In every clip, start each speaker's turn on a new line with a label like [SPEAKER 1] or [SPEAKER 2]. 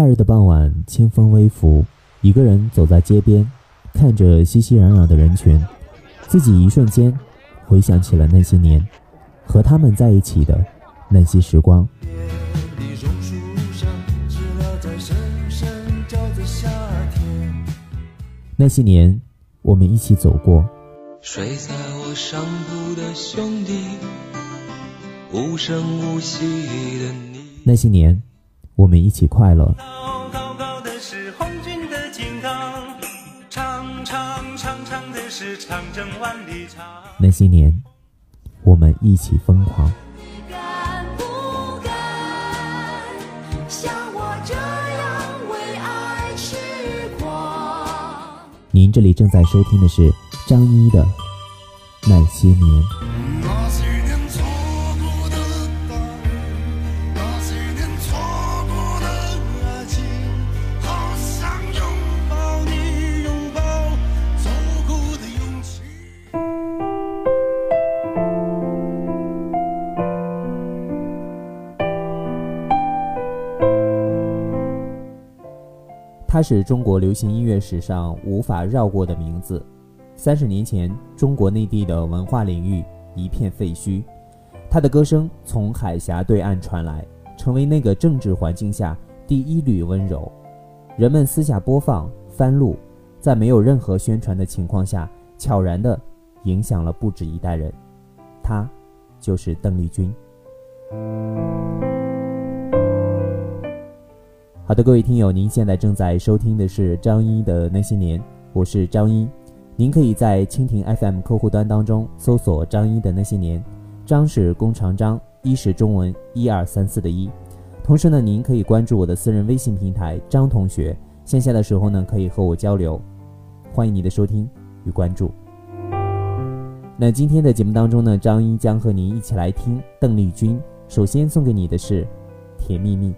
[SPEAKER 1] 夏日的傍晚，清风微拂，一个人走在街边，看着熙熙攘攘的人群，自己一瞬间回想起了那些年，和他们在一起的那些时光。那些年，我们一起走过。睡在我上铺的兄弟，无声无息的你。那些年，我们一起快乐。那些年，我们一起疯狂。您这里正在收听的是张一的《那些年》。它是中国流行音乐史上无法绕过的名字。三十年前，中国内地的文化领域一片废墟，他的歌声从海峡对岸传来，成为那个政治环境下第一缕温柔。人们私下播放、翻录，在没有任何宣传的情况下，悄然地影响了不止一代人。他，就是邓丽君。好的，各位听友，您现在正在收听的是张一的那些年，我是张一。您可以在蜻蜓 FM 客户端当中搜索张一的那些年，张是弓长张，一是中文一二三四的一。同时呢，您可以关注我的私人微信平台张同学，线下的时候呢可以和我交流。欢迎你的收听与关注。那今天的节目当中呢，张一将和您一起来听邓丽君。首先送给你的是《甜蜜蜜》。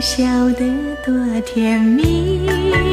[SPEAKER 2] 笑得多甜蜜。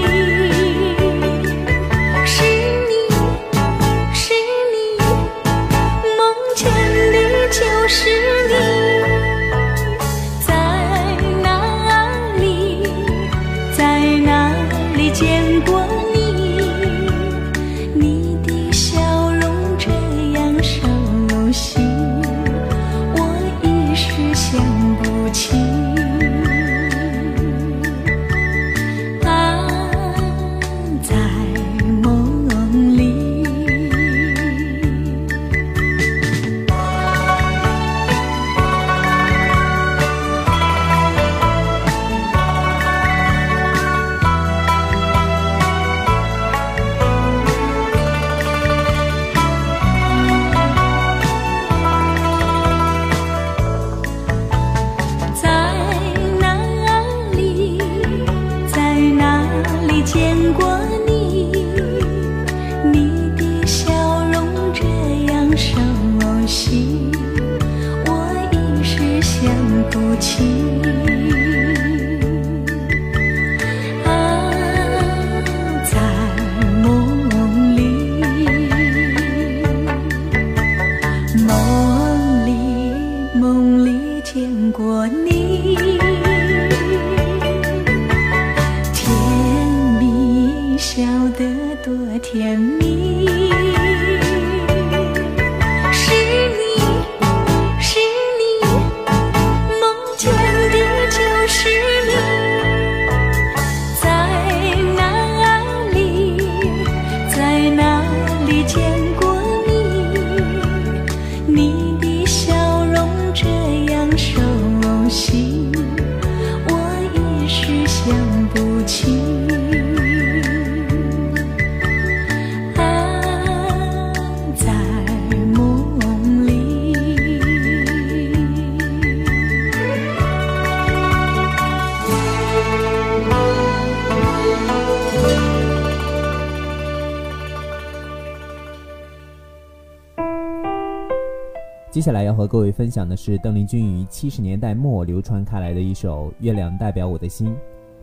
[SPEAKER 1] 接下来要和各位分享的是邓丽君于七十年代末流传开来的一首《月亮代表我的心》，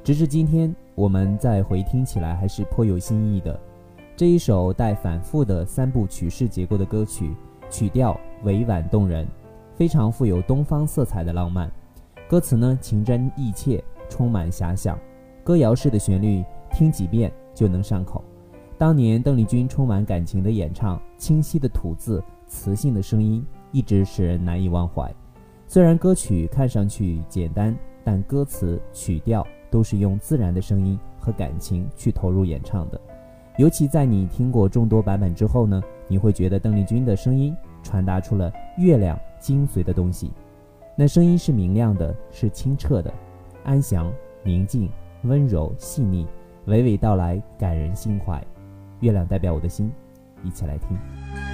[SPEAKER 1] 直至今天，我们再回听起来还是颇有新意的。这一首带反复的三部曲式结构的歌曲，曲调委婉动人，非常富有东方色彩的浪漫。歌词呢情真意切，充满遐想，歌谣式的旋律，听几遍就能上口。当年邓丽君充满感情的演唱，清晰的吐字，磁性的声音。一直使人难以忘怀。虽然歌曲看上去简单，但歌词曲调都是用自然的声音和感情去投入演唱的。尤其在你听过众多版本之后呢，你会觉得邓丽君的声音传达出了月亮精髓的东西。那声音是明亮的，是清澈的，安详、宁静、温柔、细腻，娓娓道来，感人心怀。月亮代表我的心，一起来听。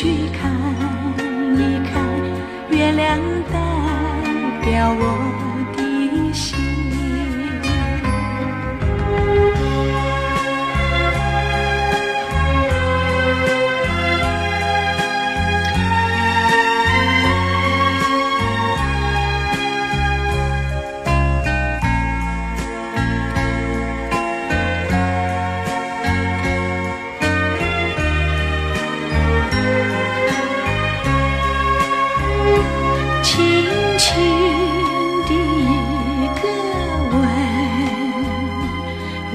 [SPEAKER 2] 去看一看，月亮代表我。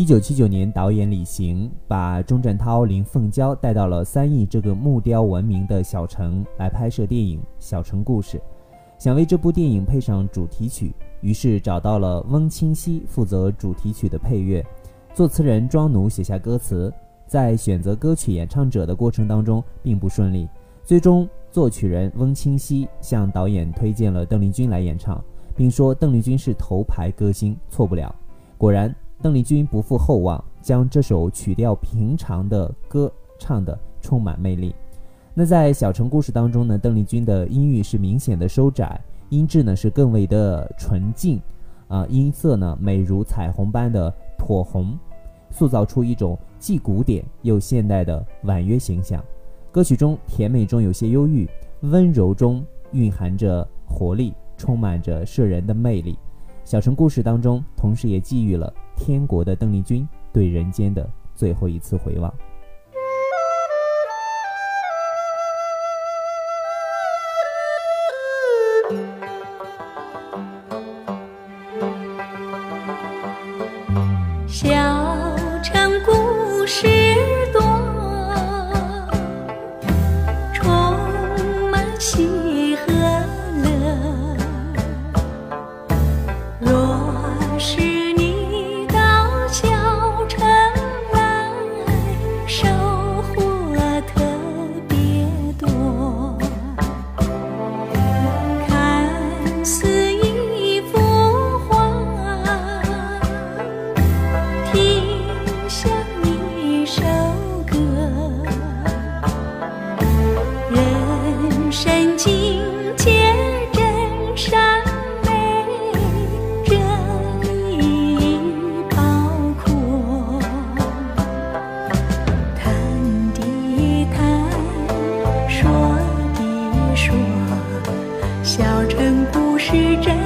[SPEAKER 1] 一九七九年，导演李行把钟镇涛、林凤娇带到了三义这个木雕闻名的小城来拍摄电影《小城故事》，想为这部电影配上主题曲，于是找到了翁清溪负责主题曲的配乐，作词人庄奴写下歌词。在选择歌曲演唱者的过程当中并不顺利，最终作曲人翁清溪向导演推荐了邓丽君来演唱，并说邓丽君是头牌歌星，错不了。果然。邓丽君不负厚望，将这首曲调平常的歌唱得充满魅力。那在小城故事当中呢，邓丽君的音域是明显的收窄，音质呢是更为的纯净，啊，音色呢美如彩虹般的妥红，塑造出一种既古典又现代的婉约形象。歌曲中甜美中有些忧郁，温柔中蕴含着活力，充满着摄人的魅力。小城故事当中，同时也寄予了天国的邓丽君对人间的最后一次回望。是真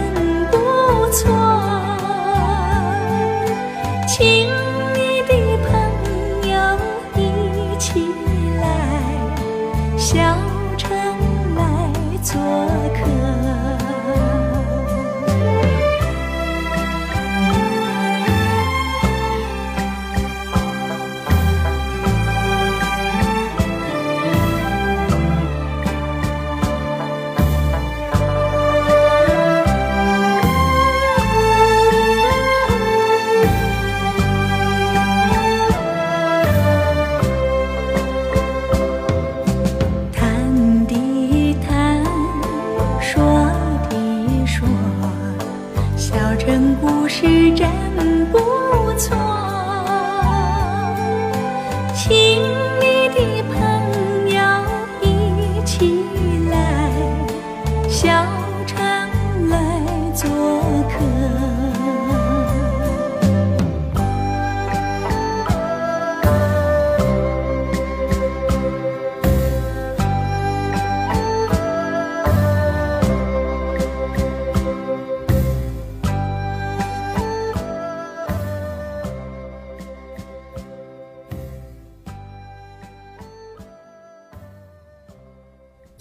[SPEAKER 1] 不错。不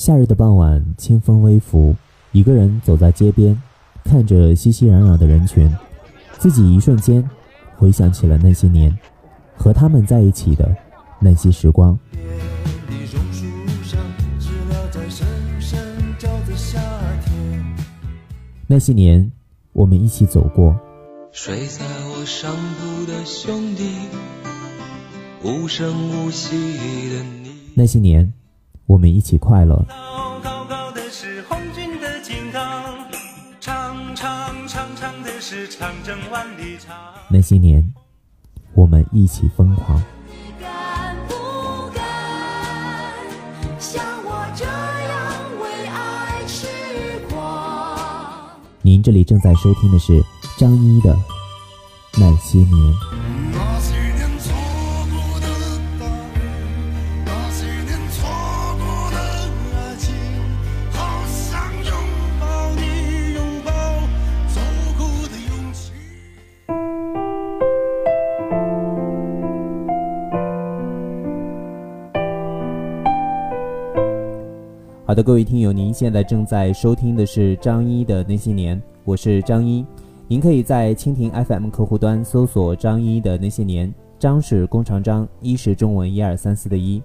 [SPEAKER 1] 夏日的傍晚，清风微拂，一个人走在街边，看着熙熙攘攘的人群，自己一瞬间回想起了那些年，和他们在一起的那些时光。那些年，我们一起走过。睡在我上铺的兄弟，无声无息的你。那些年。我们一起快乐。那些年，我们一起疯。狂？您这里正在收听的是张一的那些年。好的，各位听友，您现在正在收听的是张一的那些年，我是张一。您可以在蜻蜓 FM 客户端搜索“张一的那些年”，张是弓长张，一是中文一二三四的一。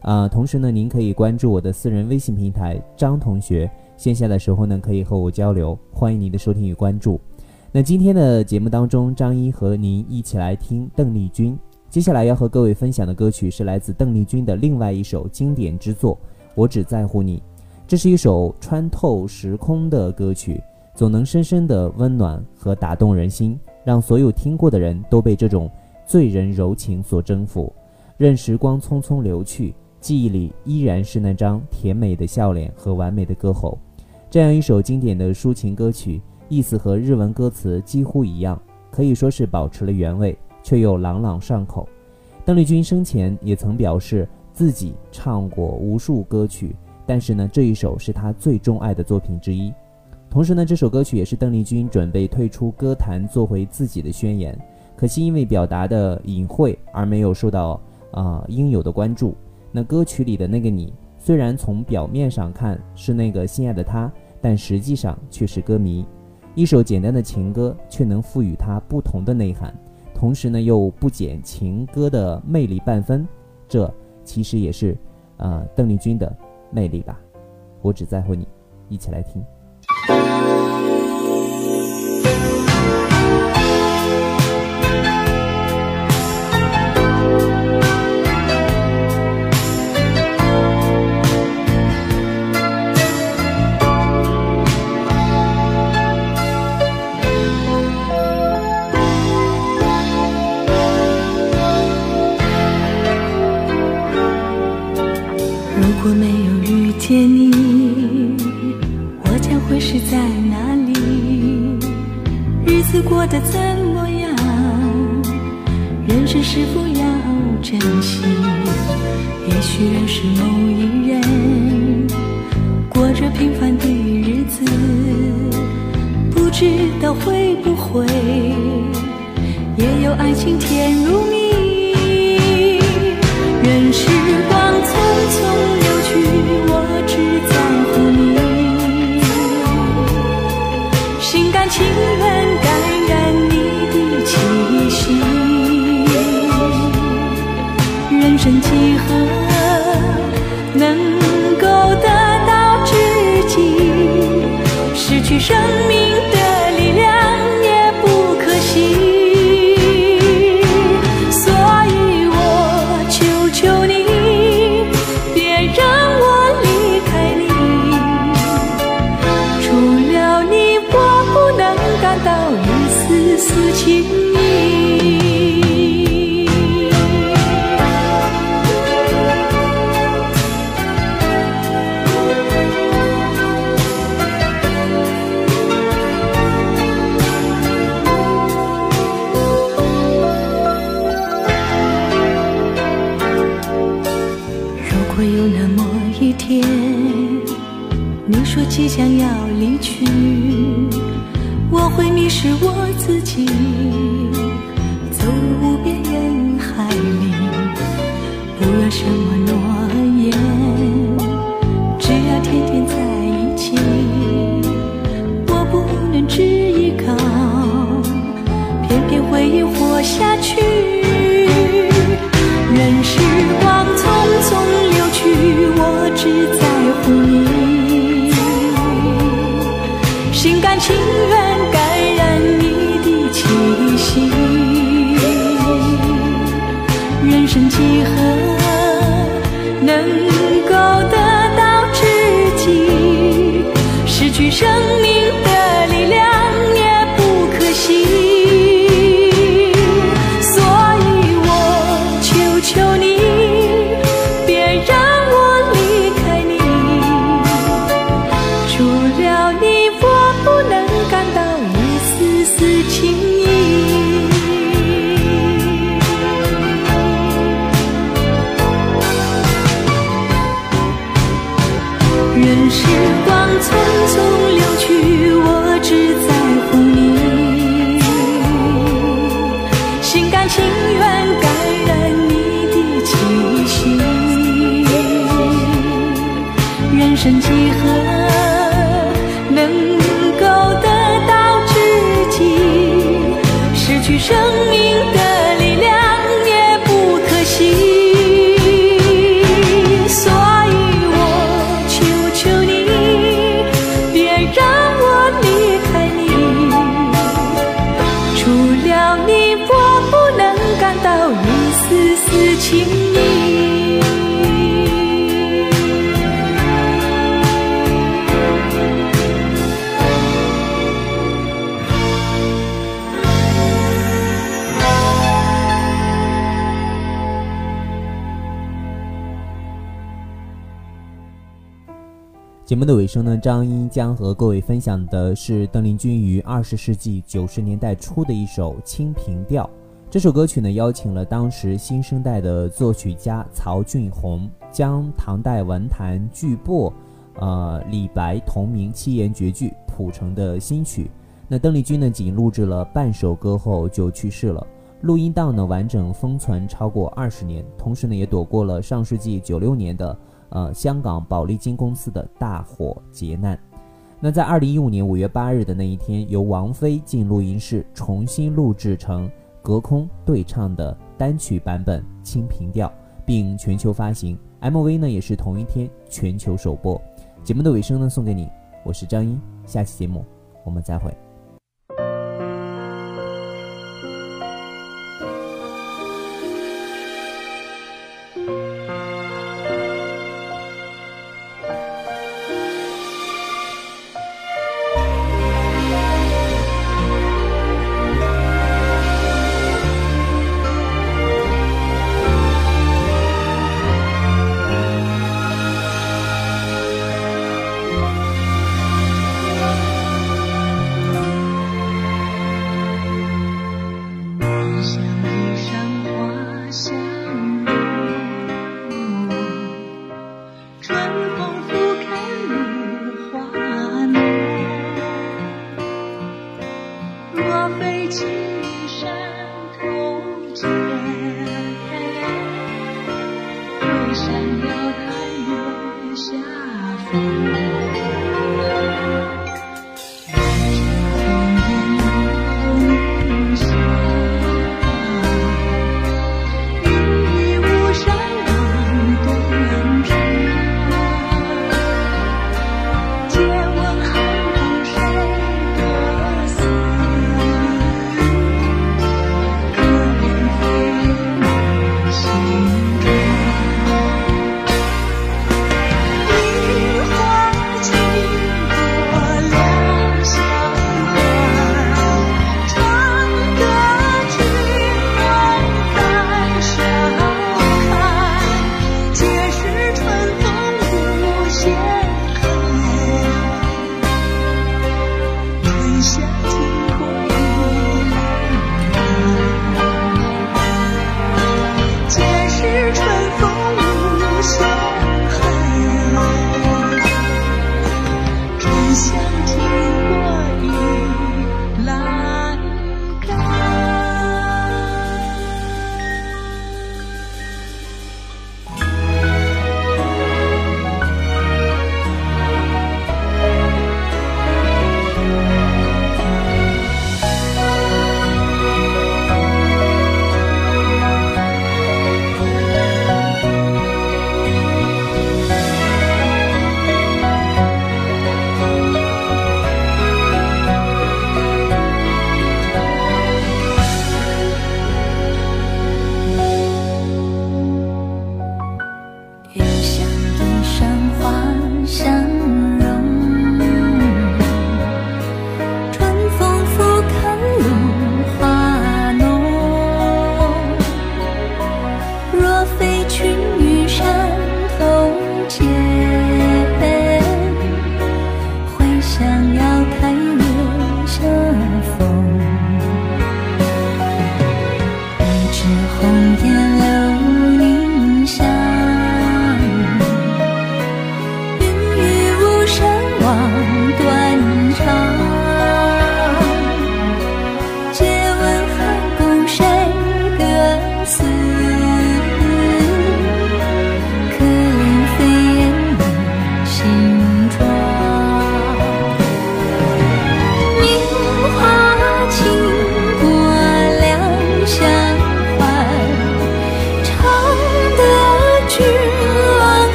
[SPEAKER 1] 啊，同时呢，您可以关注我的私人微信平台张同学，线下的时候呢可以和我交流，欢迎您的收听与关注。那今天的节目当中，张一和您一起来听邓丽君。接下来要和各位分享的歌曲是来自邓丽君的另外一首经典之作。我只在乎你，这是一首穿透时空的歌曲，总能深深的温暖和打动人心，让所有听过的人都被这种醉人柔情所征服。任时光匆匆流去，记忆里依然是那张甜美的笑脸和完美的歌喉。这样一首经典的抒情歌曲，意思和日文歌词几乎一样，可以说是保持了原味，却又朗朗上口。邓丽君生前也曾表示自己唱过无数歌曲，但是呢，这一首是他最钟爱的作品之一。同时呢，这首歌曲也是邓丽君准备退出歌坛，做回自己的宣言。可惜因为表达的隐晦而没有受到啊应有的关注。那歌曲里的那个你，虽然从表面上看是那个心爱的他，但实际上却是歌迷。一首简单的情歌，却能赋予它不同的内涵，同时呢又不减情歌的魅力半分。这其实也是，呃，邓丽君的魅力吧。我只在乎你，一起来听。
[SPEAKER 2] 也许认识某一人，过着平凡的日子，不知道会不会也有爱情甜如蜜。任时光匆匆情。下去匆匆节目的尾声呢，张英将和各位分享的是邓丽君于二十世纪九十年代初的一首《清平调》。这首歌曲呢，邀请了当时新生代的作曲家曹俊宏，将唐代文坛巨擘，呃李白同名七言绝句谱成的新曲。那邓丽君呢，仅录制了半首歌后就去世了。录音档呢，完整封存超过二十年，同时呢，也躲过了上世纪九六年的。呃，香港宝丽金公司的大火劫难。那在二零一五年五月八日的那一天，由王菲进录音室重新录制成隔空对唱的单曲版本《清平调》，并全球发行。MV 呢也是同一天全球首播。节目的尾声呢，送给你，我是张一，下期节目我们再会。